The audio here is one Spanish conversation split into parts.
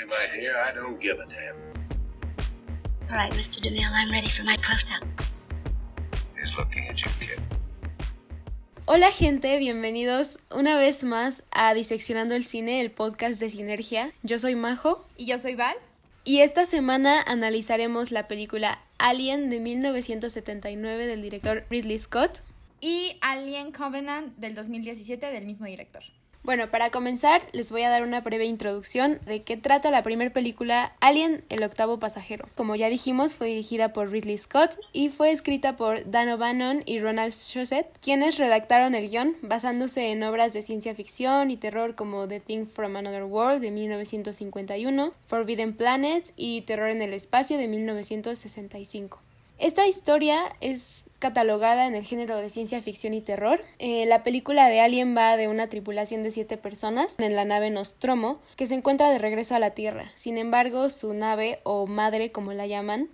me, my dear. I don't give a damn. All right, Mr. DeMille, I'm ready for my close-up. He's looking at you, kid. Hola gente, bienvenidos una vez más a Diseccionando el Cine, el podcast de Sinergia. Yo soy Majo Y yo soy Val. y esta semana analizaremos la película Alien de 1979 del director Ridley Scott. Y Alien Covenant del 2017 del mismo director. Bueno, para comenzar les voy a dar una breve introducción de qué trata la primera película Alien, el octavo pasajero. Como ya dijimos, fue dirigida por Ridley Scott y fue escrita por Dan O'Bannon y Ronald Shusett, quienes redactaron el guion basándose en obras de ciencia ficción y terror como The Thing from Another World de 1951, Forbidden Planet y Terror en el Espacio de 1965. Esta historia es catalogada en el género de ciencia ficción y terror. Eh, la película de Alien va de una tripulación de siete personas en la nave Nostromo que se encuentra de regreso a la Tierra. Sin embargo, su nave, o madre como la llaman,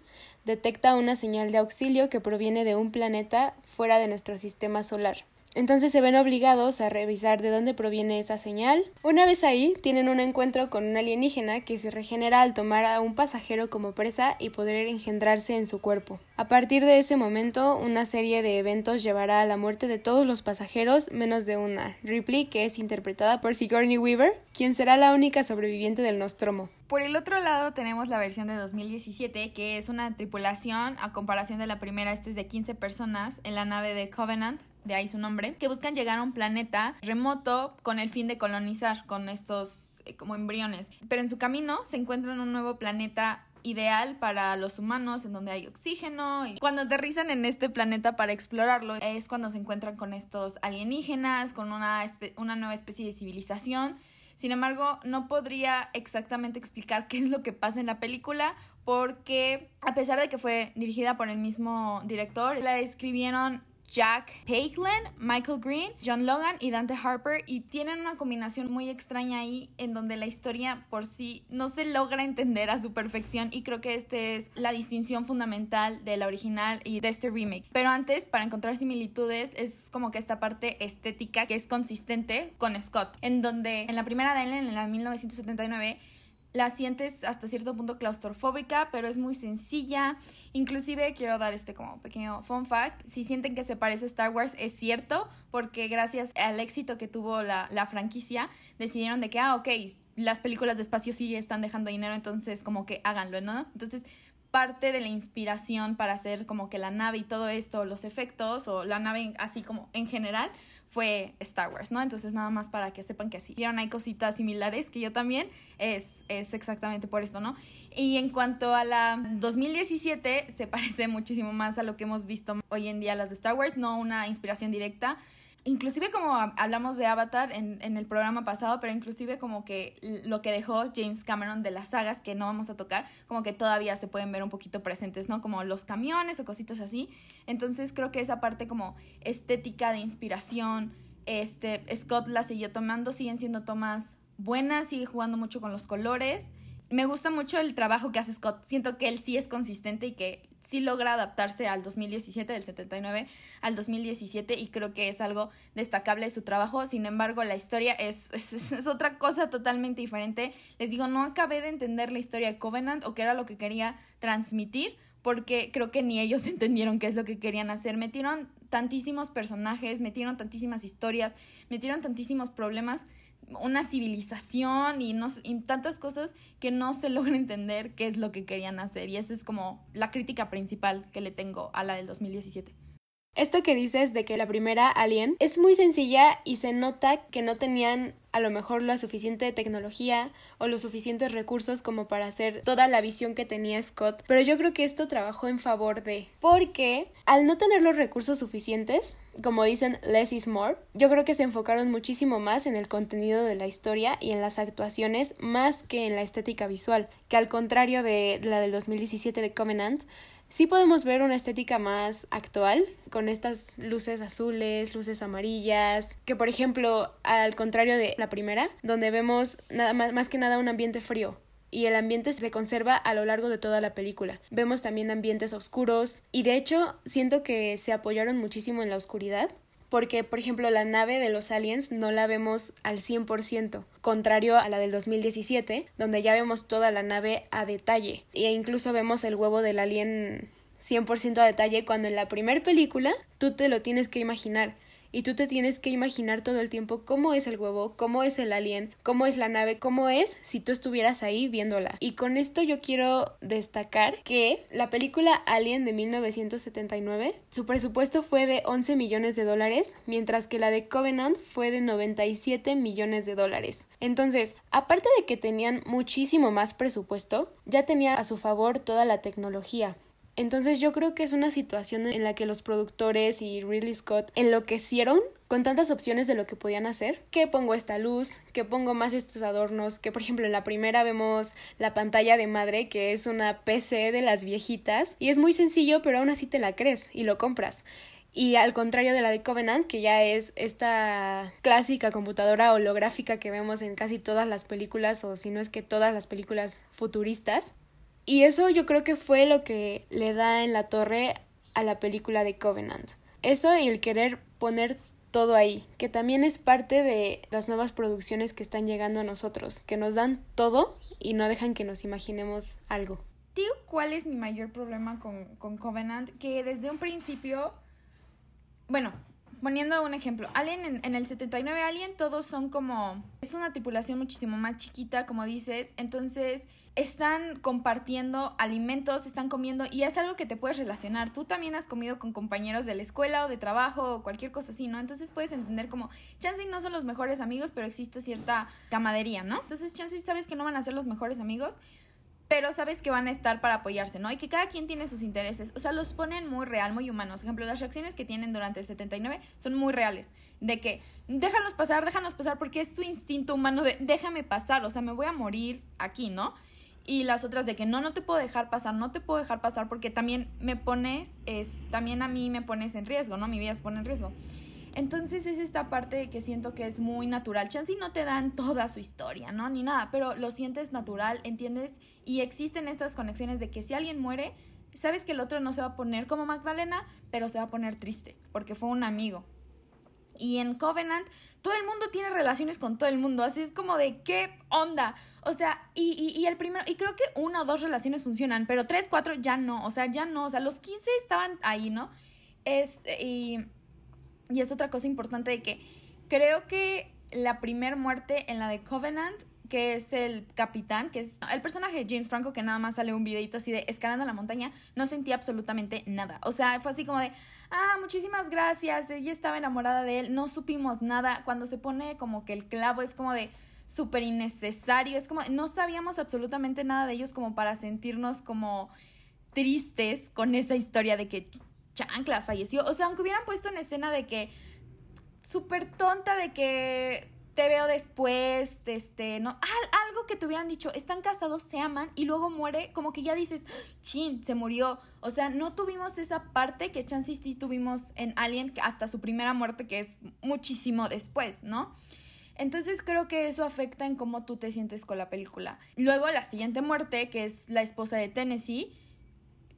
detecta una señal de auxilio que proviene de un planeta fuera de nuestro sistema solar. Entonces se ven obligados a revisar de dónde proviene esa señal. Una vez ahí, tienen un encuentro con un alienígena que se regenera al tomar a un pasajero como presa y poder engendrarse en su cuerpo. A partir de ese momento, una serie de eventos llevará a la muerte de todos los pasajeros menos de una, Ripley, que es interpretada por Sigourney Weaver, quien será la única sobreviviente del Nostromo. Por el otro lado tenemos la versión de 2017, que es una tripulación, a comparación de la primera, este es de 15 personas, en la nave de Covenant, de ahí su nombre, que buscan llegar a un planeta remoto con el fin de colonizar con estos eh, como embriones. Pero en su camino se encuentran un nuevo planeta ideal para los humanos en donde hay oxígeno y cuando aterrizan en este planeta para explorarlo es cuando se encuentran con estos alienígenas, con una, una nueva especie de civilización. Sin embargo, no podría exactamente explicar qué es lo que pasa en la película porque a pesar de que fue dirigida por el mismo director, la escribieron Jack Palin, Michael Green, John Logan y Dante Harper y tienen una combinación muy extraña ahí en donde la historia por sí no se logra entender a su perfección y creo que este es la distinción fundamental de la original y de este remake. Pero antes, para encontrar similitudes, es como que esta parte estética que es consistente con Scott, en donde en la primera de Alien, en la 1979, la sientes hasta cierto punto claustrofóbica, pero es muy sencilla. Inclusive quiero dar este como pequeño fun fact. Si sienten que se parece a Star Wars, es cierto, porque gracias al éxito que tuvo la, la franquicia, decidieron de que, ah, ok, las películas de espacio sí están dejando dinero, entonces como que háganlo, ¿no? Entonces parte de la inspiración para hacer como que la nave y todo esto, los efectos o la nave así como en general fue Star Wars, ¿no? Entonces nada más para que sepan que sí. Vieron, hay cositas similares que yo también, es, es exactamente por esto, ¿no? Y en cuanto a la 2017, se parece muchísimo más a lo que hemos visto hoy en día las de Star Wars, no una inspiración directa. Inclusive como hablamos de Avatar en, en el programa pasado, pero inclusive como que lo que dejó James Cameron de las sagas que no vamos a tocar, como que todavía se pueden ver un poquito presentes, ¿no? Como los camiones o cositas así. Entonces creo que esa parte como estética de inspiración, este, Scott la siguió tomando, siguen siendo tomas buenas, sigue jugando mucho con los colores. Me gusta mucho el trabajo que hace Scott. Siento que él sí es consistente y que sí logra adaptarse al 2017, del 79 al 2017, y creo que es algo destacable de su trabajo. Sin embargo, la historia es, es, es, otra cosa totalmente diferente. Les digo, no acabé de entender la historia de Covenant o qué era lo que quería transmitir, porque creo que ni ellos entendieron qué es lo que querían hacer. Metieron tantísimos personajes, metieron tantísimas historias, metieron tantísimos problemas una civilización y, no, y tantas cosas que no se logra entender qué es lo que querían hacer. Y esa es como la crítica principal que le tengo a la del 2017. Esto que dices de que la primera Alien es muy sencilla y se nota que no tenían a lo mejor la suficiente tecnología o los suficientes recursos como para hacer toda la visión que tenía Scott, pero yo creo que esto trabajó en favor de porque al no tener los recursos suficientes, como dicen less is more, yo creo que se enfocaron muchísimo más en el contenido de la historia y en las actuaciones más que en la estética visual, que al contrario de la del 2017 de Covenant, Sí podemos ver una estética más actual, con estas luces azules, luces amarillas, que por ejemplo, al contrario de la primera, donde vemos nada más, más que nada un ambiente frío, y el ambiente se conserva a lo largo de toda la película. Vemos también ambientes oscuros y de hecho siento que se apoyaron muchísimo en la oscuridad porque, por ejemplo, la nave de los aliens no la vemos al 100%, contrario a la del 2017, donde ya vemos toda la nave a detalle, e incluso vemos el huevo del alien 100% a detalle, cuando en la primera película tú te lo tienes que imaginar y tú te tienes que imaginar todo el tiempo cómo es el huevo, cómo es el alien, cómo es la nave, cómo es si tú estuvieras ahí viéndola. Y con esto yo quiero destacar que la película Alien de 1979, su presupuesto fue de 11 millones de dólares, mientras que la de Covenant fue de 97 millones de dólares. Entonces, aparte de que tenían muchísimo más presupuesto, ya tenía a su favor toda la tecnología. Entonces yo creo que es una situación en la que los productores y Ridley Scott enloquecieron con tantas opciones de lo que podían hacer, que pongo esta luz, que pongo más estos adornos, que por ejemplo en la primera vemos la pantalla de madre, que es una PC de las viejitas, y es muy sencillo, pero aún así te la crees y lo compras. Y al contrario de la de Covenant, que ya es esta clásica computadora holográfica que vemos en casi todas las películas, o si no es que todas las películas futuristas, y eso yo creo que fue lo que le da en la torre a la película de Covenant. Eso y el querer poner todo ahí, que también es parte de las nuevas producciones que están llegando a nosotros, que nos dan todo y no dejan que nos imaginemos algo. Tío, ¿cuál es mi mayor problema con, con Covenant? Que desde un principio, bueno, poniendo un ejemplo, Alien en, en, el 79 Alien todos son como es una tripulación muchísimo más chiquita, como dices, entonces están compartiendo alimentos, están comiendo y es algo que te puedes relacionar. Tú también has comido con compañeros de la escuela o de trabajo o cualquier cosa así, ¿no? Entonces puedes entender como, chance no son los mejores amigos, pero existe cierta camadería, ¿no? Entonces chance sabes que no van a ser los mejores amigos, pero sabes que van a estar para apoyarse, ¿no? Y que cada quien tiene sus intereses. O sea, los ponen muy real, muy humanos. Por ejemplo, las reacciones que tienen durante el 79 son muy reales. De que, déjanos pasar, déjanos pasar, porque es tu instinto humano de, déjame pasar, o sea, me voy a morir aquí, ¿no? Y las otras de que no, no te puedo dejar pasar, no te puedo dejar pasar porque también me pones, es, también a mí me pones en riesgo, ¿no? Mi vida se pone en riesgo. Entonces es esta parte que siento que es muy natural. Chance no te dan toda su historia, ¿no? Ni nada, pero lo sientes natural, ¿entiendes? Y existen estas conexiones de que si alguien muere, sabes que el otro no se va a poner como Magdalena, pero se va a poner triste, porque fue un amigo, y en Covenant, todo el mundo tiene relaciones con todo el mundo. Así es como de qué onda. O sea, y, y, el primero, y creo que una o dos relaciones funcionan, pero tres, cuatro ya no. O sea, ya no. O sea, los 15 estaban ahí, ¿no? Es, y, y es otra cosa importante de que creo que la primer muerte en la de Covenant que es el capitán, que es el personaje de James Franco, que nada más sale un videito así de escalando la montaña, no sentía absolutamente nada. O sea, fue así como de, ah, muchísimas gracias, ella estaba enamorada de él, no supimos nada. Cuando se pone como que el clavo es como de súper innecesario, es como, no sabíamos absolutamente nada de ellos como para sentirnos como tristes con esa historia de que Chanclas falleció. O sea, aunque hubieran puesto en escena de que súper tonta de que te veo después, este, no, algo que te hubieran dicho, están casados, se aman y luego muere, como que ya dices, chin, se murió. O sea, no tuvimos esa parte que Chance sí tuvimos en Alien hasta su primera muerte, que es muchísimo después, ¿no? Entonces creo que eso afecta en cómo tú te sientes con la película. Luego la siguiente muerte, que es la esposa de Tennessee,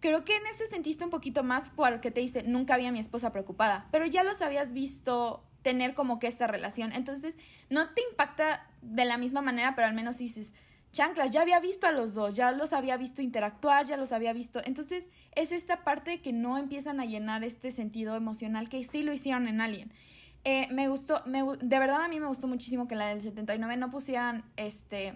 creo que en ese sentiste un poquito más porque te dice, nunca había mi esposa preocupada, pero ya los habías visto tener como que esta relación. Entonces, no te impacta de la misma manera, pero al menos dices, chanclas, ya había visto a los dos, ya los había visto interactuar, ya los había visto. Entonces, es esta parte que no empiezan a llenar este sentido emocional que sí lo hicieron en Alien. Eh, me gustó, me, de verdad a mí me gustó muchísimo que la del 79 no pusieran este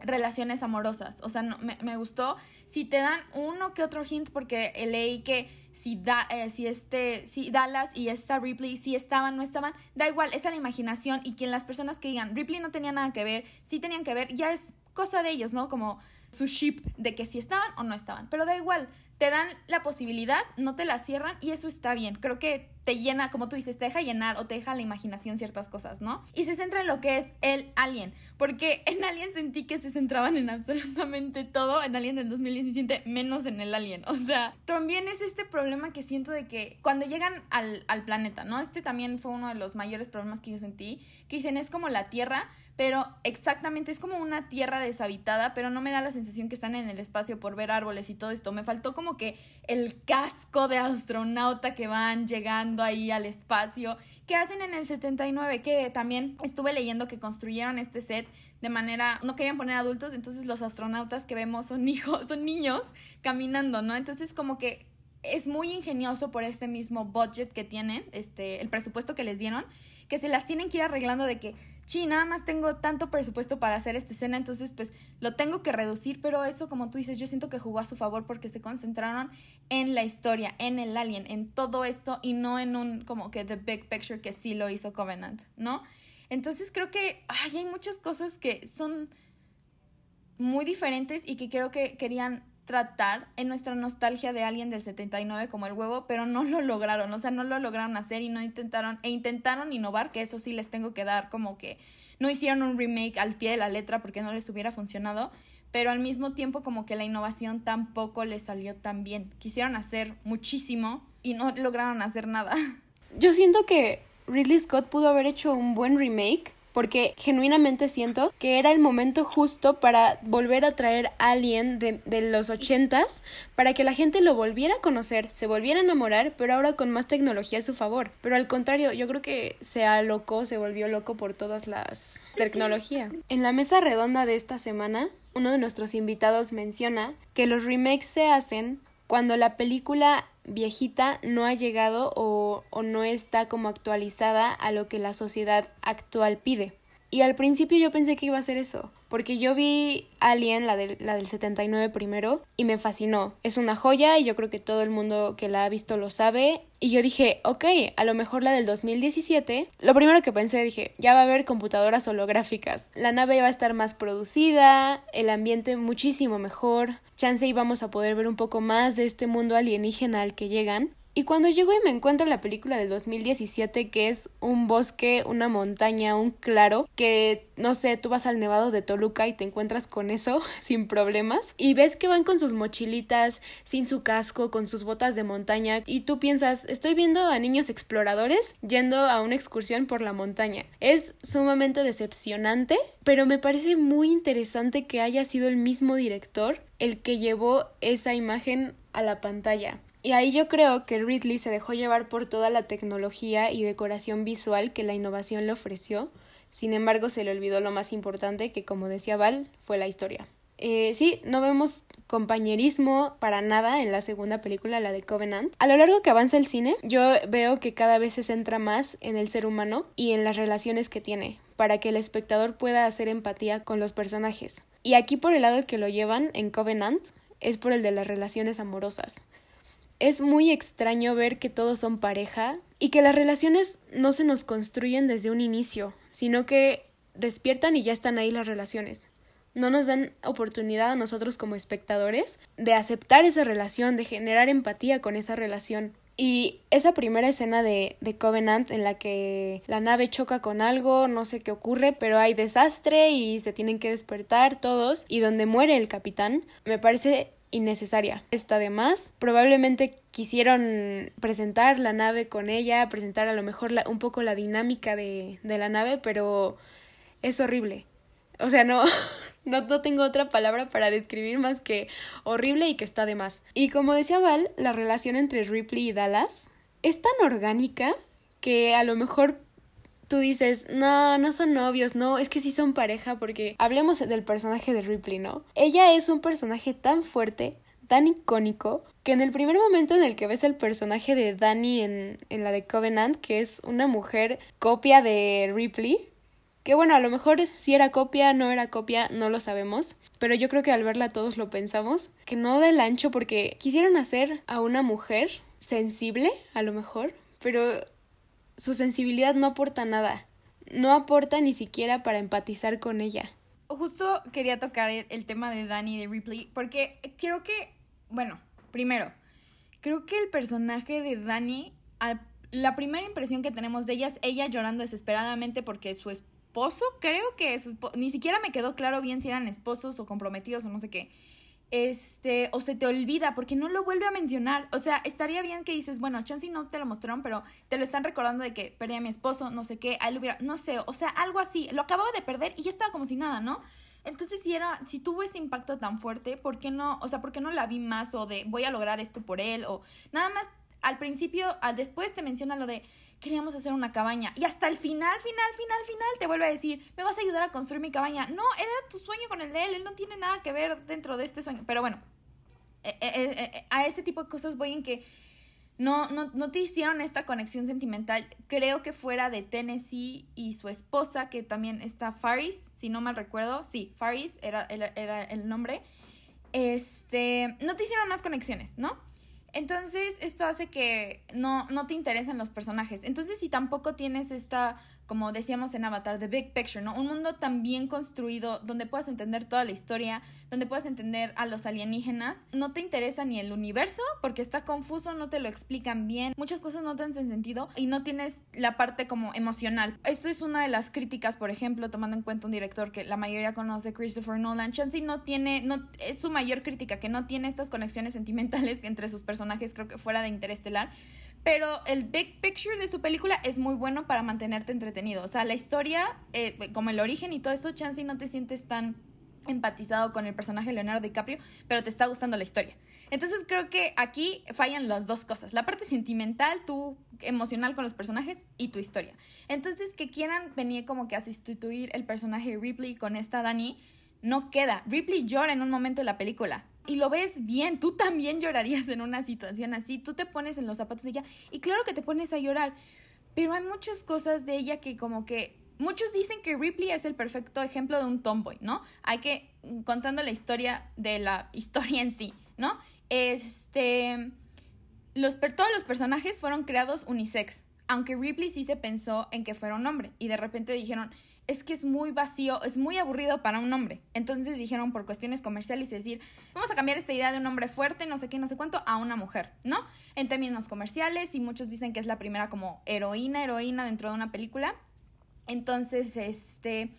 relaciones amorosas. O sea, no, me, me, gustó. Si te dan uno que otro hint, porque leí que si, da, eh, si, este, si Dallas y esta Ripley, si estaban, no estaban, da igual, es a la imaginación y quien las personas que digan, Ripley no tenía nada que ver, sí tenían que ver, ya es cosa de ellos, ¿no? Como su ship de que si estaban o no estaban. Pero da igual, te dan la posibilidad, no te la cierran y eso está bien. Creo que te llena, como tú dices, te deja llenar o te deja la imaginación ciertas cosas, ¿no? Y se centra en lo que es el alien, porque en Alien sentí que se centraban en absolutamente todo, en Alien del 2017, menos en el alien. O sea, también es este problema que siento de que cuando llegan al, al planeta, ¿no? Este también fue uno de los mayores problemas que yo sentí, que dicen es como la Tierra, pero exactamente es como una tierra deshabitada, pero no me da la sensación que están en el espacio por ver árboles y todo esto. Me faltó como que el casco de astronauta que van llegando ahí al espacio, que hacen en el 79, que también estuve leyendo que construyeron este set de manera, no querían poner adultos, entonces los astronautas que vemos son hijos, son niños caminando, ¿no? Entonces como que es muy ingenioso por este mismo budget que tienen, este, el presupuesto que les dieron, que se las tienen que ir arreglando de que sí, nada más tengo tanto presupuesto para hacer esta escena, entonces pues lo tengo que reducir, pero eso como tú dices, yo siento que jugó a su favor porque se concentraron en la historia, en el alien, en todo esto y no en un como que the big picture que sí lo hizo Covenant, ¿no? Entonces creo que ay, hay muchas cosas que son muy diferentes y que creo que querían tratar en nuestra nostalgia de alguien del 79 como el huevo, pero no lo lograron, o sea, no lo lograron hacer y no intentaron, e intentaron innovar, que eso sí les tengo que dar como que no hicieron un remake al pie de la letra porque no les hubiera funcionado, pero al mismo tiempo como que la innovación tampoco les salió tan bien. Quisieron hacer muchísimo y no lograron hacer nada. Yo siento que Ridley Scott pudo haber hecho un buen remake porque genuinamente siento que era el momento justo para volver a traer a Alien de, de los ochentas para que la gente lo volviera a conocer, se volviera a enamorar, pero ahora con más tecnología a su favor. Pero al contrario, yo creo que se alocó, se volvió loco por todas las tecnologías. En la mesa redonda de esta semana, uno de nuestros invitados menciona que los remakes se hacen cuando la película viejita no ha llegado o, o, no está como actualizada a lo que la sociedad actual pide. Y al principio yo pensé que iba a ser eso, porque yo vi Alien, la, de, la del 79 primero, y me fascinó. Es una joya y yo creo que todo el mundo que la ha visto lo sabe. Y yo dije, ok, a lo mejor la del 2017. Lo primero que pensé, dije, ya va a haber computadoras holográficas. La nave va a estar más producida, el ambiente muchísimo mejor. Chance y vamos a poder ver un poco más de este mundo alienígena al que llegan. Y cuando llego y me encuentro la película del 2017, que es un bosque, una montaña, un claro, que no sé, tú vas al Nevado de Toluca y te encuentras con eso sin problemas, y ves que van con sus mochilitas, sin su casco, con sus botas de montaña, y tú piensas, estoy viendo a niños exploradores yendo a una excursión por la montaña. Es sumamente decepcionante, pero me parece muy interesante que haya sido el mismo director el que llevó esa imagen a la pantalla. Y ahí yo creo que Ridley se dejó llevar por toda la tecnología y decoración visual que la innovación le ofreció, sin embargo se le olvidó lo más importante que como decía Val fue la historia. Eh, sí, no vemos compañerismo para nada en la segunda película, la de Covenant. A lo largo que avanza el cine, yo veo que cada vez se centra más en el ser humano y en las relaciones que tiene, para que el espectador pueda hacer empatía con los personajes. Y aquí por el lado que lo llevan en Covenant es por el de las relaciones amorosas es muy extraño ver que todos son pareja y que las relaciones no se nos construyen desde un inicio, sino que despiertan y ya están ahí las relaciones. No nos dan oportunidad a nosotros como espectadores de aceptar esa relación, de generar empatía con esa relación. Y esa primera escena de, Covenant en la que la nave choca con algo, no sé qué ocurre, pero hay desastre y se tienen que despertar todos y donde muere el capitán, me parece innecesaria. Está de más. Probablemente quisieron presentar la nave con ella, presentar a lo mejor un poco la dinámica de, de, la nave, pero es horrible. O sea, no, no, no tengo otra palabra para describir más que horrible y que está de más. Y como decía Val, la relación entre Ripley y Dallas es tan orgánica que a lo mejor tú dices, no, no son novios, no, es que sí son pareja, porque hablemos del personaje de Ripley, ¿no? Ella es un personaje tan fuerte, tan icónico, que en el primer momento en el que ves el personaje de Dani en, en la de Covenant, que es una mujer copia de Ripley, que bueno, a lo mejor si era copia, no era copia, no lo sabemos, pero yo creo que al verla todos lo pensamos, que no del ancho porque quisieron hacer a una mujer sensible, a lo mejor, pero su sensibilidad no aporta nada. No aporta ni siquiera para empatizar con ella. Justo quería tocar el tema de Danny de Ripley, porque creo que, bueno, primero, creo que el personaje de Danny, la primera impresión que tenemos de ella es ella llorando desesperadamente porque su esposo, creo que ni siquiera me quedó claro bien si eran esposos o comprometidos o no sé qué. Este, o se te olvida porque no lo vuelve a mencionar. O sea, estaría bien que dices, bueno, chance no te lo mostraron, pero te lo están recordando de que perdí a mi esposo, no sé qué, a él hubiera, no sé, o sea, algo así. Lo acababa de perder y ya estaba como si nada, ¿no? Entonces, si era, si tuvo ese impacto tan fuerte, ¿por qué no, o sea, por qué no la vi más o de voy a lograr esto por él o nada más al principio, al después te menciona lo de queríamos hacer una cabaña y hasta el final, final, final, final te vuelve a decir, me vas a ayudar a construir mi cabaña. No, era tu sueño con el de él, él no tiene nada que ver dentro de este sueño. Pero bueno, eh, eh, eh, a este tipo de cosas voy en que no, no, no te hicieron esta conexión sentimental. Creo que fuera de Tennessee y su esposa, que también está Faris, si no mal recuerdo. Sí, Faris era, era el nombre. Este, no te hicieron más conexiones, ¿no? Entonces, esto hace que no, no te interesen los personajes. Entonces, si tampoco tienes esta como decíamos en Avatar, The Big Picture, ¿no? Un mundo tan bien construido donde puedas entender toda la historia, donde puedas entender a los alienígenas. No te interesa ni el universo porque está confuso, no te lo explican bien, muchas cosas no te hacen sentido y no tienes la parte como emocional. Esto es una de las críticas, por ejemplo, tomando en cuenta un director que la mayoría conoce, Christopher Nolan. Chansey no tiene, no, es su mayor crítica, que no tiene estas conexiones sentimentales entre sus personajes, creo que fuera de Interestelar. Pero el big picture de su película es muy bueno para mantenerte entretenido. O sea, la historia, eh, como el origen y todo eso, chance no te sientes tan empatizado con el personaje Leonardo DiCaprio, pero te está gustando la historia. Entonces creo que aquí fallan las dos cosas, la parte sentimental, tu emocional con los personajes y tu historia. Entonces que quieran venir como que a sustituir el personaje Ripley con esta Dani, no queda. Ripley llora en un momento de la película y lo ves bien, tú también llorarías en una situación así, tú te pones en los zapatos de ella y claro que te pones a llorar, pero hay muchas cosas de ella que como que muchos dicen que Ripley es el perfecto ejemplo de un tomboy, ¿no? Hay que contando la historia de la historia en sí, ¿no? Este los todos los personajes fueron creados unisex, aunque Ripley sí se pensó en que fuera un hombre y de repente dijeron, es que es muy vacío, es muy aburrido para un hombre. Entonces dijeron por cuestiones comerciales, es decir, vamos a cambiar esta idea de un hombre fuerte, no sé qué, no sé cuánto, a una mujer, ¿no? En términos comerciales y muchos dicen que es la primera como heroína, heroína dentro de una película. Entonces, este,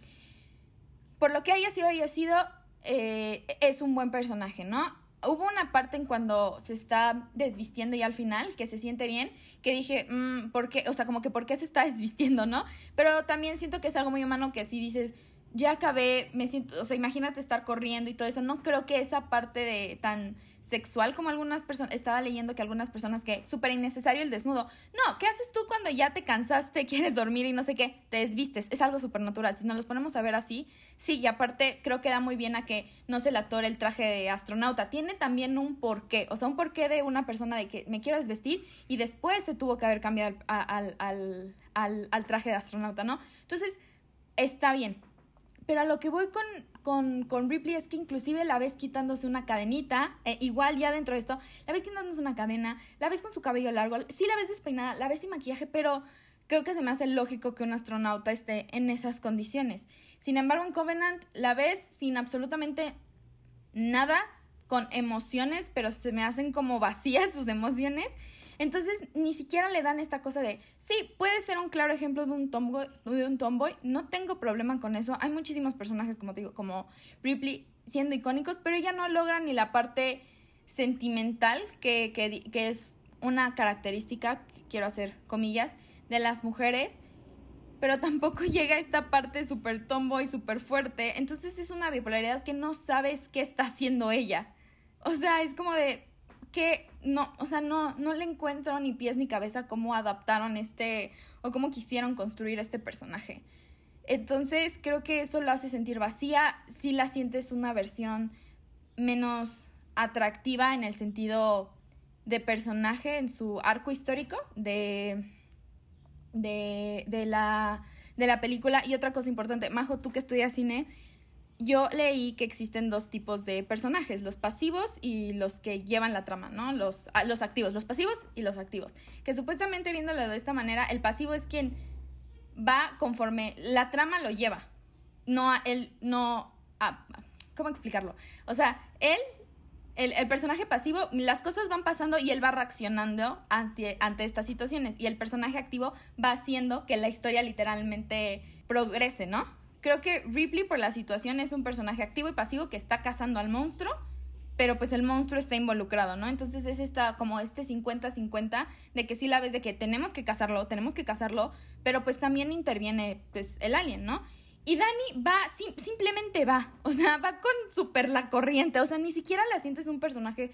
por lo que haya sido, haya sido, eh, es un buen personaje, ¿no? Hubo una parte en cuando se está desvistiendo y al final, que se siente bien, que dije, mmm, ¿por qué? O sea, como que ¿por qué se está desvistiendo, no? Pero también siento que es algo muy humano que si dices, ya acabé, me siento, o sea, imagínate estar corriendo y todo eso, no creo que esa parte de tan sexual como algunas personas, estaba leyendo que algunas personas que súper innecesario el desnudo. No, ¿qué haces tú cuando ya te cansaste, quieres dormir y no sé qué? Te desvistes, es algo súper natural. Si nos los ponemos a ver así, sí, y aparte creo que da muy bien a que no se le atore el traje de astronauta. Tiene también un porqué, o sea, un porqué de una persona de que me quiero desvestir y después se tuvo que haber cambiado al, al, al, al traje de astronauta, ¿no? Entonces, está bien pero a lo que voy con, con, con, Ripley es que inclusive la ves quitándose una cadenita, eh, igual ya dentro de esto, la ves quitándose una cadena, la ves con su cabello largo, sí la ves despeinada, la ves sin maquillaje, pero creo que se me hace lógico que un astronauta esté en esas condiciones. Sin embargo, en Covenant la ves sin absolutamente nada, con emociones, pero se me hacen como vacías sus emociones. Entonces, ni siquiera le dan esta cosa de, sí, puede ser un claro ejemplo de un tomboy, un tomboy, no tengo problema con eso. Hay muchísimos personajes, como te digo, como Ripley siendo icónicos, pero ella no logra ni la parte sentimental, que, que, es una característica, quiero hacer comillas, de las mujeres pero tampoco llega a esta parte súper tomboy, súper fuerte. Entonces es una bipolaridad que no sabes qué está haciendo ella. O sea, es como de, que no, o sea, no, no le encuentro ni pies ni cabeza cómo adaptaron este o cómo quisieron construir este personaje. Entonces creo que eso lo hace sentir vacía, si la sientes una versión menos atractiva en el sentido de personaje en su arco histórico de, de, de, la, de la película. Y otra cosa importante, Majo, tú que estudias cine, yo leí que existen dos tipos de personajes, los pasivos y los que llevan la trama, ¿no? Los, ah, los activos, los pasivos y los activos. Que supuestamente viéndolo de esta manera, el pasivo es quien va conforme la trama lo lleva. No, él no... ¿Cómo explicarlo? O sea, él, el, el, personaje pasivo, las cosas van pasando y él va reaccionando ante, ante estas situaciones. Y el personaje activo va haciendo que la historia literalmente progrese, ¿no? Creo que Ripley por la situación es un personaje activo y pasivo que está cazando al monstruo pero pues el monstruo está involucrado, ¿no? Entonces es esta, como este 50-50 de que sí la ves de que tenemos que cazarlo, tenemos que cazarlo, pero pues también interviene pues el alien, ¿no? Y Dani va, simplemente va, o sea, va con súper la corriente, o sea, ni siquiera la sientes un personaje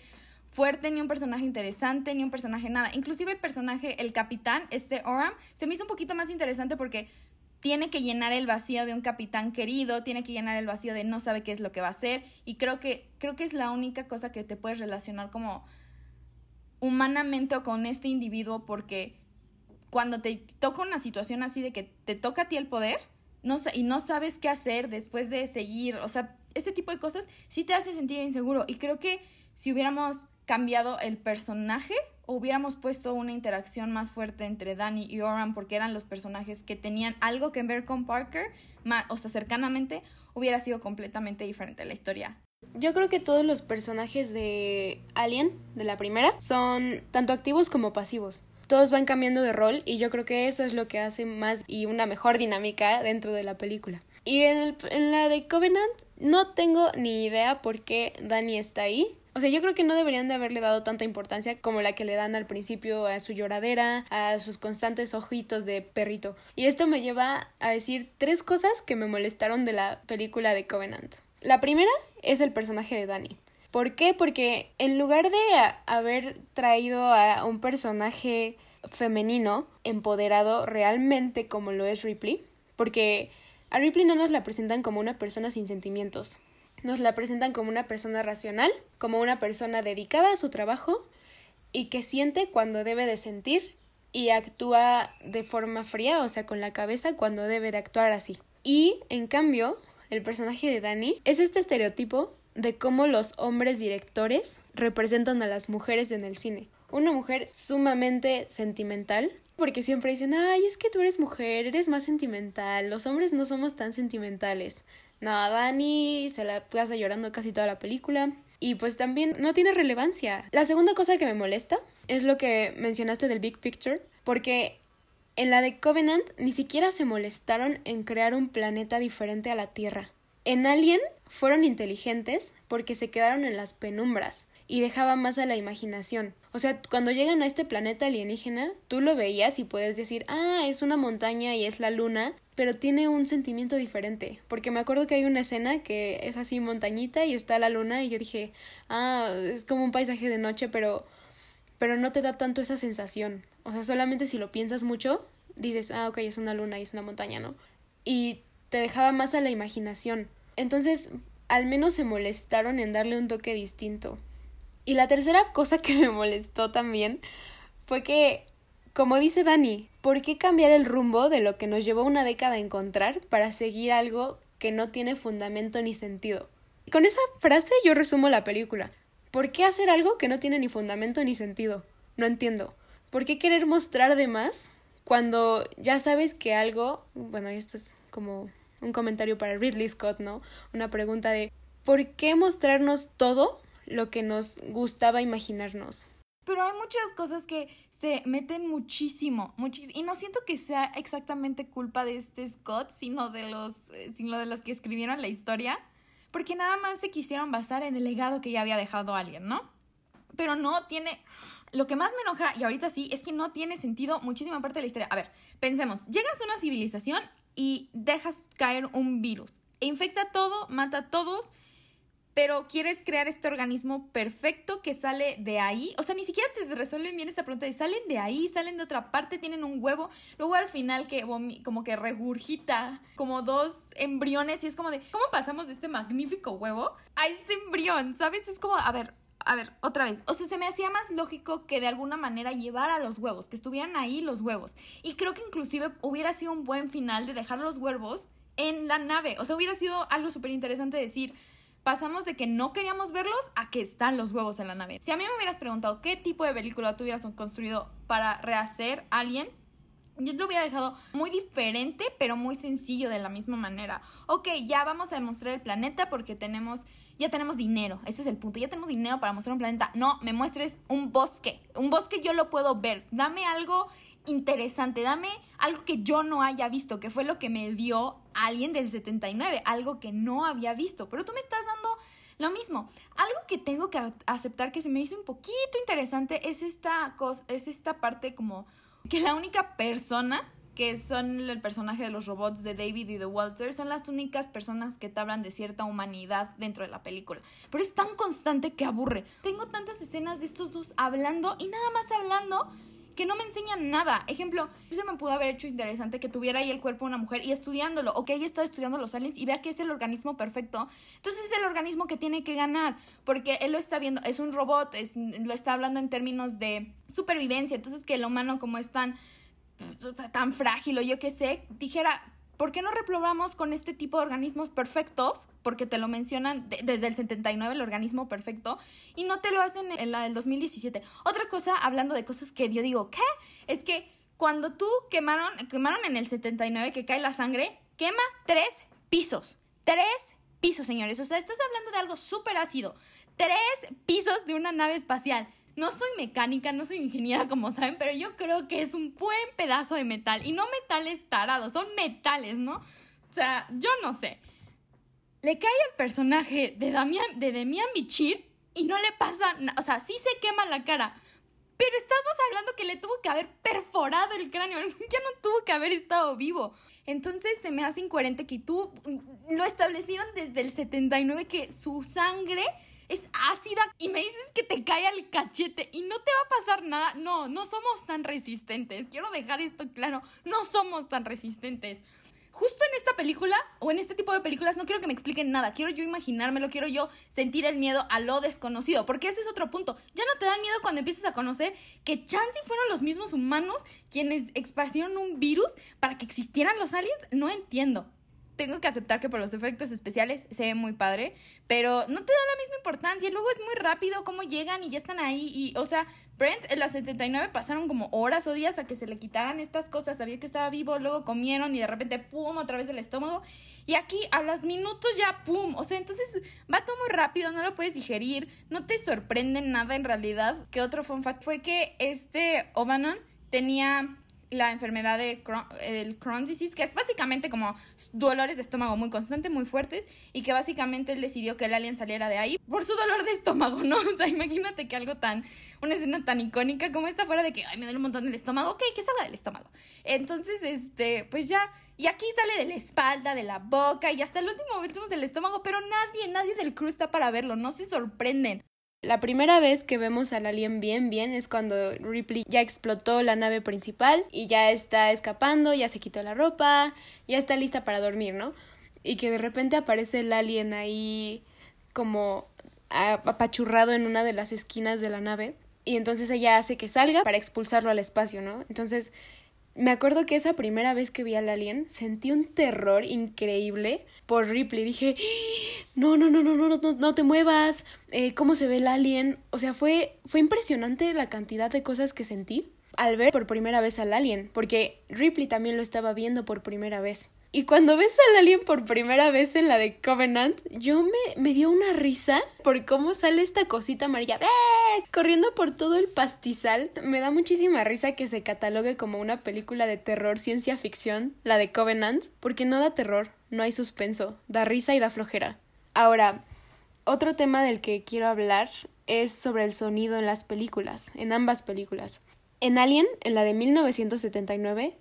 fuerte, ni un personaje interesante, ni un personaje nada. Inclusive el personaje, el capitán, este Oram, se me hizo un poquito más interesante porque tiene que llenar el vacío de un capitán querido, tiene que llenar el vacío de no sabe qué es lo que va a hacer y creo que creo que es la única cosa que te puedes relacionar como humanamente o con este individuo porque cuando te toca una situación así de que te toca a ti el poder no, y no sabes qué hacer después de seguir, o sea, este tipo de cosas sí te hace sentir inseguro y creo que si hubiéramos cambiado el personaje hubiéramos puesto una interacción más fuerte entre Danny y Oran porque eran los personajes que tenían algo que ver con Parker, más, o sea, cercanamente, hubiera sido completamente diferente la historia. Yo creo que todos los personajes de Alien, de la primera, son tanto activos como pasivos. Todos van cambiando de rol y yo creo que eso es lo que hace más y una mejor dinámica dentro de la película. Y en, en la de Covenant no tengo ni idea por qué Danny está ahí. O sea, yo creo que no deberían de haberle dado tanta importancia como la que le dan al principio a su lloradera, a sus constantes ojitos de perrito. Y esto me lleva a decir tres cosas que me molestaron de la película de Covenant. La primera es el personaje de Danny. ¿Por qué? Porque en lugar de haber traído a un personaje femenino empoderado realmente como lo es Ripley, porque a Ripley no nos la presentan como una persona sin sentimientos, nos la presentan como una persona racional, como una persona dedicada a su trabajo y que siente cuando debe de sentir y actúa de forma fría, o sea, con la cabeza cuando debe de actuar así. Y, en cambio, el personaje de Dani es este estereotipo de cómo los hombres directores representan a las mujeres en el cine. Una mujer sumamente sentimental, porque siempre dicen, ay, es que tú eres mujer, eres más sentimental, los hombres no somos tan sentimentales. No, Dani se la pasa llorando casi toda la película. Y pues también no tiene relevancia. La segunda cosa que me molesta es lo que mencionaste del Big Picture, porque en la de Covenant ni siquiera se molestaron en crear un planeta diferente a la Tierra. En Alien fueron inteligentes porque se quedaron en las penumbras y dejaba más a la imaginación. O sea, cuando llegan a este planeta alienígena, tú lo veías y puedes decir, ah, es una montaña y es la luna, pero tiene un sentimiento diferente. Porque me acuerdo que hay una escena que es así montañita y está la luna y yo dije, ah, es como un paisaje de noche, pero, pero no te da tanto esa sensación. O sea, solamente si lo piensas mucho, dices, ah, ok, es una luna y es una montaña, ¿no? Y te dejaba más a la imaginación. Entonces, al menos se molestaron en darle un toque distinto. Y la tercera cosa que me molestó también fue que, como dice Dani, ¿por qué cambiar el rumbo de lo que nos llevó una década a encontrar para seguir algo que no tiene fundamento ni sentido? Con esa frase yo resumo la película. ¿Por qué hacer algo que no tiene ni fundamento ni sentido? No entiendo. ¿Por qué querer mostrar de más cuando ya sabes que algo, bueno, esto es como un comentario para Ridley Scott, ¿no? Una pregunta de ¿por qué mostrarnos todo lo que nos gustaba imaginarnos. Pero hay muchas cosas que se meten muchísimo, muchísimo. Y no siento que sea exactamente culpa de este Scott, sino de los, eh, sino de los que escribieron la historia. Porque nada más se quisieron basar en el legado que ya había dejado alguien, ¿no? Pero no tiene. Lo que más me enoja, y ahorita sí, es que no tiene sentido muchísima parte de la historia. A ver, pensemos, llegas a una civilización y dejas caer un virus. E infecta todo, mata a todos pero quieres crear este organismo perfecto que sale de ahí. O sea, ni siquiera te resuelven bien esta pregunta de salen de ahí, salen de otra parte, tienen un huevo. Luego al final que como que regurgita como dos embriones y es como de, ¿cómo pasamos de este magnífico huevo a este embrión? ¿Sabes? Es como, a ver, a ver, otra vez. O sea, se me hacía más lógico que de alguna manera llevara los huevos, que estuvieran ahí los huevos. Y creo que inclusive hubiera sido un buen final de dejar los huevos en la nave. O sea, hubiera sido algo súper interesante decir pasamos de que no queríamos verlos a que están los huevos en la nave. Si a mí me hubieras preguntado qué tipo de película tú hubieras construido para rehacer Alien, yo te lo hubiera dejado muy diferente, pero muy sencillo de la misma manera. Ok, ya vamos a demostrar el planeta porque tenemos, ya tenemos dinero. Ese es el punto. Ya tenemos dinero para mostrar un planeta. No, me muestres un bosque. Un bosque yo lo puedo ver. Dame algo interesante, dame algo que yo no haya visto, que fue lo que me dio alguien del 79, algo que no había visto. Pero tú me estás dando Lo mismo, algo que tengo que aceptar que se me hizo un poquito interesante es esta cosa, es esta parte como que la única persona que son el personaje de los robots de David y de Walter, son las únicas personas que te hablan de cierta humanidad dentro de la película. Pero es tan constante que aburre. Tengo tantas escenas de estos dos hablando y nada más hablando que no me enseñan nada. Ejemplo, se me pudo haber hecho interesante que tuviera ahí el cuerpo de una mujer y estudiándolo, o que ella estado estudiando los aliens y vea que es el organismo perfecto. Entonces es el organismo que tiene que ganar, porque él lo está viendo, es un robot, es, lo está hablando en términos de supervivencia. Entonces que el humano como es tan tan frágil o yo qué sé, dijera, ¿por qué no reprobamos con este tipo de organismos perfectos? Porque te lo mencionan desde el 79, el organismo perfecto, y no te lo hacen en la del 2017. Otra cosa, hablando de cosas que yo digo, ¿qué? Es que cuando tú quemaron, quemaron en el 79 que cae la sangre, quema tres pisos. Tres pisos, señores. O sea, estás hablando de algo súper ácido. Tres pisos de una nave espacial. No soy mecánica, no soy ingeniera como saben, pero yo creo que es un buen pedazo de metal. Y no metales tarados, son metales, ¿no? O sea, yo no sé. Le cae al personaje de, Damian, de Demian Bichir y no le pasa nada. O sea, sí se quema la cara. Pero estamos hablando que le tuvo que haber perforado el cráneo. Ya no tuvo que haber estado vivo. Entonces se me hace incoherente que tú lo establecieron desde el 79 que su sangre es ácida y me dices que te cae al cachete y no te va a pasar nada. No, no somos tan resistentes. Quiero dejar esto claro, no somos tan resistentes. Justo en esta película o en este tipo de películas no quiero que me expliquen nada, quiero yo imaginármelo, quiero yo sentir el miedo a lo desconocido, porque ese es otro punto. Ya no te da miedo cuando empiezas a conocer que chance fueron los mismos humanos quienes esparcieron un virus para que existieran los aliens. No entiendo tengo que aceptar que por los efectos especiales se ve muy padre, pero no te da la misma importancia. Y luego es muy rápido cómo llegan y ya están ahí. Y, o sea, Brent en la 79 pasaron como horas o días a que se le quitaran estas cosas. Sabía que estaba vivo, luego comieron y de repente, pum, otra vez del estómago. Y aquí a los minutos ya, pum. O sea, entonces va todo muy rápido, no lo puedes digerir. No te sorprende nada en realidad. Que otro fun fact fue que este Ovanon tenía la enfermedad de el Crohn's disease, que es básicamente como dolores de estómago muy constantes, muy fuertes, y que básicamente él decidió que el alien saliera de ahí por su dolor de estómago, ¿no? O sea, imagínate que algo tan, una escena tan icónica como esta fuera de que, ay, me duele un montón el estómago, ok, que salga del estómago. Entonces, este, pues ya, y aquí sale de la espalda, de la boca, y hasta el último vemos el estómago, pero nadie, nadie del crew está para verlo, no se sorprenden. La primera vez que vemos al alien bien bien es cuando Ripley ya explotó la nave principal y ya está escapando, ya se quitó la ropa, ya está lista para dormir, ¿no? Y que de repente aparece el alien ahí como apachurrado en una de las esquinas de la nave y entonces ella hace que salga para expulsarlo al espacio, ¿no? Entonces me acuerdo que esa primera vez que vi al alien sentí un terror increíble por Ripley. Dije, no, no, no, no, no, no, no te muevas. Eh, ¿Cómo se ve el alien? O sea, fue, fue impresionante la cantidad de cosas que sentí al ver por primera vez al alien, porque Ripley también lo estaba viendo por primera vez. Y cuando ves al alien por primera vez en la de Covenant, yo me, me dio una risa por cómo sale esta cosita amarilla ¡Eh! corriendo por todo el pastizal. Me da muchísima risa que se catalogue como una película de terror ciencia ficción, la de Covenant, porque no da terror, no hay suspenso, da risa y da flojera. Ahora, otro tema del que quiero hablar es sobre el sonido en las películas, en ambas películas. En Alien, en la de 1979,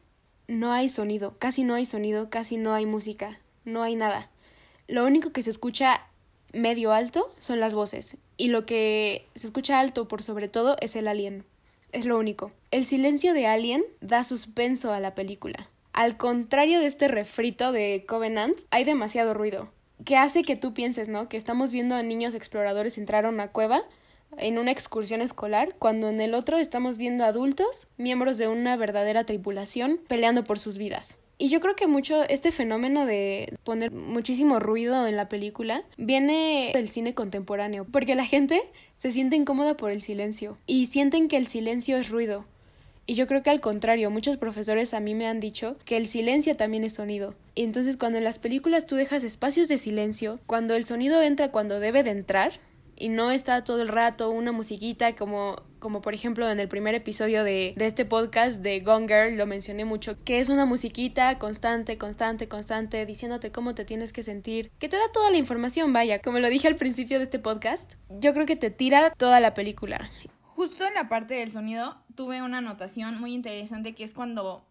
no hay sonido, casi no hay sonido, casi no hay música, no hay nada. Lo único que se escucha medio alto son las voces, y lo que se escucha alto por sobre todo es el alien. Es lo único. El silencio de Alien da suspenso a la película. Al contrario de este refrito de Covenant, hay demasiado ruido, que hace que tú pienses, ¿no? Que estamos viendo a niños exploradores entrar a una cueva en una excursión escolar, cuando en el otro estamos viendo adultos, miembros de una verdadera tripulación, peleando por sus vidas. Y yo creo que mucho este fenómeno de poner muchísimo ruido en la película viene del cine contemporáneo, porque la gente se siente incómoda por el silencio y sienten que el silencio es ruido. Y yo creo que al contrario, muchos profesores a mí me han dicho que el silencio también es sonido. Y entonces cuando en las películas tú dejas espacios de silencio, cuando el sonido entra cuando debe de entrar, y no está todo el rato una musiquita como, como por ejemplo en el primer episodio de, de este podcast de Gone Girl lo mencioné mucho, que es una musiquita constante, constante, constante, diciéndote cómo te tienes que sentir, que te da toda la información, vaya, como lo dije al principio de este podcast, yo creo que te tira toda la película. Justo en la parte del sonido tuve una anotación muy interesante que es cuando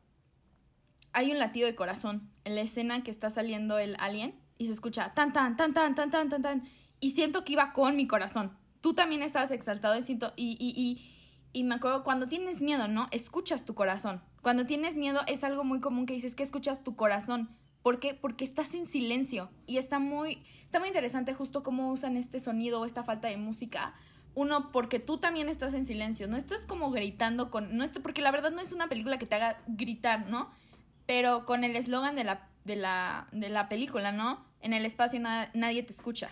hay un latido de corazón en la escena que está saliendo el alien y se escucha tan tan tan tan tan tan tan tan y siento que iba con mi corazón. Tú también estabas exaltado y siento y, y, y, y me acuerdo cuando tienes miedo, ¿no? Escuchas tu corazón. Cuando tienes miedo es algo muy común que dices que escuchas tu corazón. ¿Por qué? Porque estás en silencio y está muy está muy interesante justo cómo usan este sonido o esta falta de música uno, porque tú también estás en silencio, no estás como gritando con, no porque la verdad no es una película que te haga gritar, ¿no? Pero con el eslogan de la, de, la, de la película, ¿no? En el espacio nadie te escucha.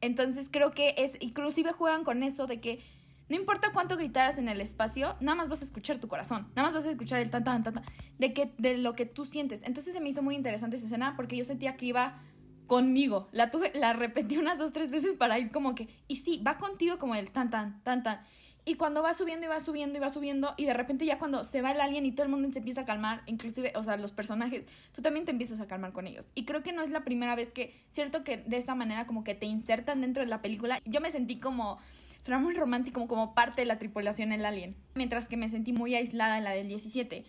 Entonces creo que es, inclusive juegan con eso de que no importa cuánto gritaras en el espacio, nada más vas a escuchar tu corazón, nada más vas a escuchar el tan tan tan, tan de que de lo que tú sientes. Entonces se me hizo muy interesante esa escena porque yo sentía que iba conmigo. La tuve, la repetí unas dos, tres veces para ir como que, y sí, va contigo como el tan, tan, tan, tan. Y cuando va subiendo y va subiendo y va subiendo, y de repente ya cuando se va el alien y todo el mundo se empieza a calmar, inclusive, o sea, los personajes, tú también te empiezas a calmar con ellos. Y creo que no es la primera vez que, cierto que de esta manera como que te insertan dentro de la película, yo me sentí como, suena muy romántico, como, como parte de la tripulación el alien, mientras que me sentí muy aislada en la del 17.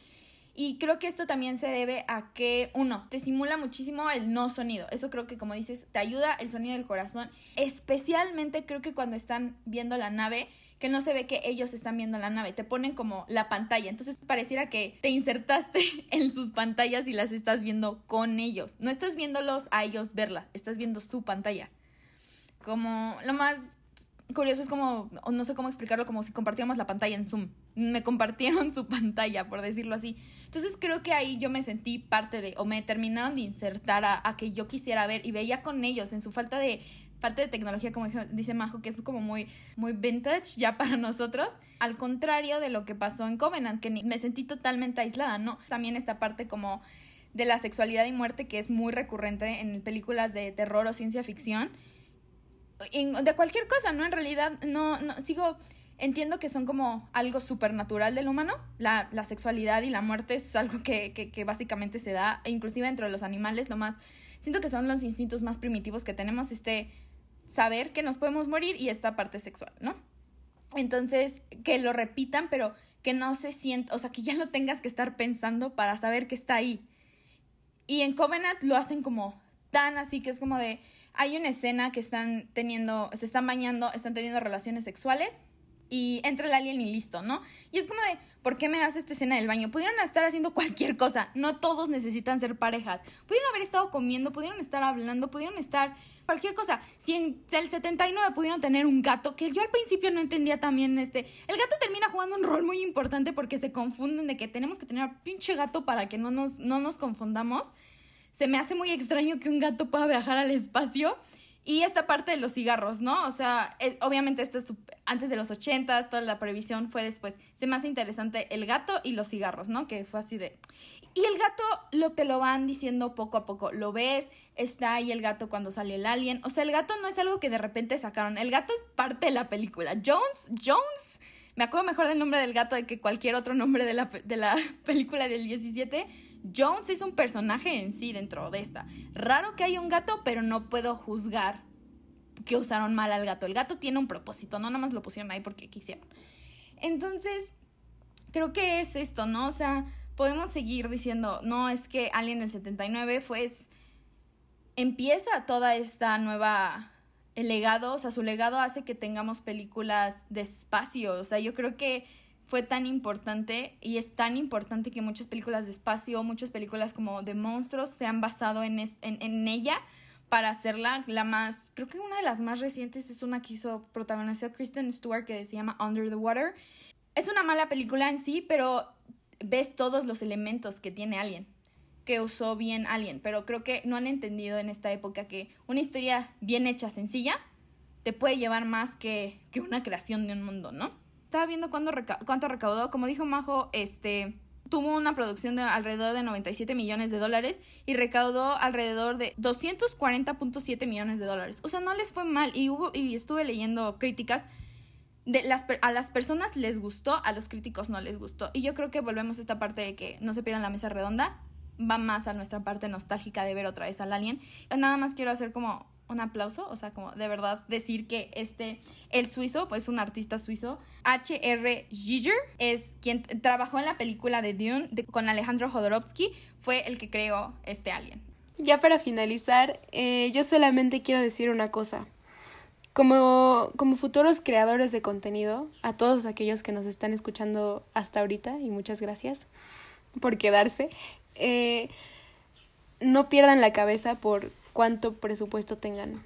Y creo que esto también se debe a que, uno, te simula muchísimo el no sonido. Eso creo que, como dices, te ayuda el sonido del corazón. Especialmente creo que cuando están viendo la nave, que no se ve que ellos están viendo la nave, te ponen como la pantalla. Entonces pareciera que te insertaste en sus pantallas y las estás viendo con ellos. No estás viéndolos a ellos verla, estás viendo su pantalla. Como lo más curioso es como, no sé cómo explicarlo, como si compartíamos la pantalla en Zoom. Me compartieron su pantalla, por decirlo así. Entonces creo que ahí yo me sentí parte de, o me terminaron de insertar a, a que yo quisiera ver y veía con ellos en su falta de falta de tecnología, como dice Majo, que es como muy, muy vintage ya para nosotros. Al contrario de lo que pasó en Covenant, que me sentí totalmente aislada, ¿no? También esta parte como de la sexualidad y muerte que es muy recurrente en películas de terror o ciencia ficción de cualquier cosa, ¿no? En realidad, no, no, sigo, entiendo que son como algo supernatural del humano, la, la sexualidad y la muerte es algo que, que, que, básicamente se da, e inclusive entre los animales, lo más, siento que son los instintos más primitivos que tenemos, este saber que nos podemos morir y esta parte sexual, ¿no? Entonces, que lo repitan, pero que no se sienta, o sea, que ya lo tengas que estar pensando para saber que está ahí. Y en Covenant lo hacen como tan así, que es como de, hay una escena que están teniendo, se están bañando, están teniendo relaciones sexuales y entra el alien y listo, ¿no? Y es como de, ¿por qué me das esta escena del baño? Pudieron estar haciendo cualquier cosa, no todos necesitan ser parejas. Pudieron haber estado comiendo, pudieron estar hablando, pudieron estar cualquier cosa. Si en el 79 pudieron tener un gato, que yo al principio no entendía también este, el gato termina jugando un rol muy importante porque se confunden de que tenemos que tener pinche gato para que no nos, no nos confundamos se me hace muy extraño que un gato pueda viajar al espacio. Y esta parte de los cigarros, ¿no? O sea, obviamente esto es antes de los 80, toda la previsión fue después. Se me hace interesante el gato y los cigarros, ¿no? Que fue así de... Y el gato lo te lo van diciendo poco a poco. Lo ves, está ahí el gato cuando sale el alien. O sea, el gato no es algo que de repente sacaron. El gato es parte de la película. Jones, Jones, me acuerdo mejor del nombre del gato de que cualquier otro nombre de la, de la película del 17 Jones es un personaje en sí dentro de esta. Raro que haya un gato, pero no puedo juzgar que usaron mal al gato. El gato tiene un propósito, no nada más lo pusieron ahí porque quisieron. Entonces, creo que es esto, ¿no? O sea, podemos seguir diciendo, no, es que Alien del 79 fue... Empieza toda esta nueva... El legado, o sea, su legado hace que tengamos películas de. O sea, yo creo que fue tan importante y es tan importante que muchas películas de espacio, muchas películas como de monstruos se han basado en, en, ella para hacerla la más, creo que una de las más recientes es una que hizo protagonizar Kristen Stewart que se llama Under the Water. Es una mala película en sí, pero ves todos los elementos que tiene Alien, que usó bien Alien, pero creo que no han entendido en esta época que una historia bien hecha, sencilla, te puede llevar más que, que una creación de un mundo, ¿no? Estaba viendo cuánto, recaudó. Como dijo Majo, este, tuvo una producción de alrededor de 97 millones de dólares y recaudó alrededor de 240.7 millones de dólares. O sea, no les fue mal y, hubo, y estuve leyendo críticas. De las, a las personas les gustó, a los críticos no les gustó. Y yo creo que volvemos a esta parte de que no se pierdan la mesa redonda. Va más a nuestra parte nostálgica de ver otra vez al alien. Nada más quiero hacer como un aplauso, o sea, como de verdad decir que este, el suizo, pues un artista suizo, H.R. Giger, es quien trabajó en la película de Dune con Alejandro Jodorowsky, fue el que creó este alien. Ya para finalizar, eh, yo solamente quiero decir una cosa. Como, como futuros creadores de contenido, a todos aquellos que nos están escuchando hasta ahorita, y muchas gracias por quedarse, eh, no pierdan la cabeza por cuánto presupuesto tengan.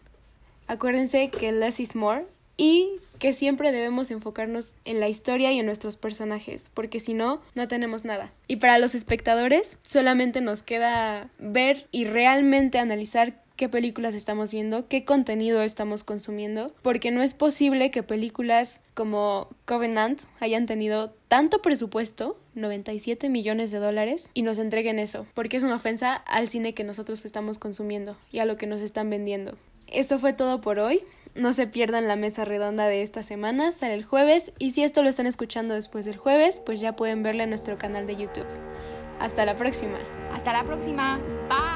Acuérdense que less is more y que siempre debemos enfocarnos en la historia y en nuestros personajes, porque si no, no tenemos nada. Y para los espectadores, solamente nos queda ver y realmente analizar qué películas estamos viendo, qué contenido estamos consumiendo, porque no es posible que películas como Covenant hayan tenido tanto presupuesto, 97 millones de dólares, y nos entreguen eso, porque es una ofensa al cine que nosotros estamos consumiendo y a lo que nos están vendiendo. Esto fue todo por hoy. No se pierdan la mesa redonda de esta semana, sale el jueves, y si esto lo están escuchando después del jueves, pues ya pueden verla en nuestro canal de YouTube. Hasta la próxima. Hasta la próxima. Bye.